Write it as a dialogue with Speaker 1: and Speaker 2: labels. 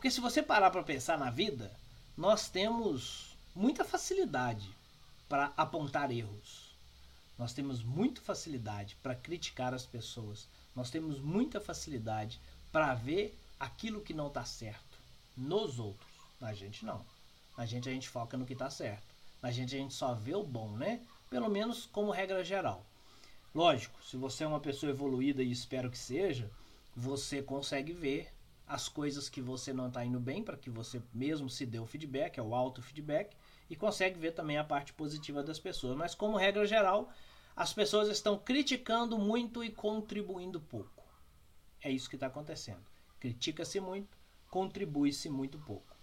Speaker 1: Porque se você parar para pensar na vida, nós temos muita facilidade para apontar erros. Nós temos muita facilidade para criticar as pessoas. Nós temos muita facilidade para ver aquilo que não está certo nos outros. Na gente não. Na gente a gente foca no que está certo. Na gente a gente só vê o bom, né? Pelo menos como regra geral. Lógico, se você é uma pessoa evoluída e espero que seja, você consegue ver as coisas que você não está indo bem para que você mesmo se dê o feedback, é o auto feedback, e consegue ver também a parte positiva das pessoas. Mas como regra geral, as pessoas estão criticando muito e contribuindo pouco. É isso que está acontecendo. Critica-se muito, contribui-se muito pouco.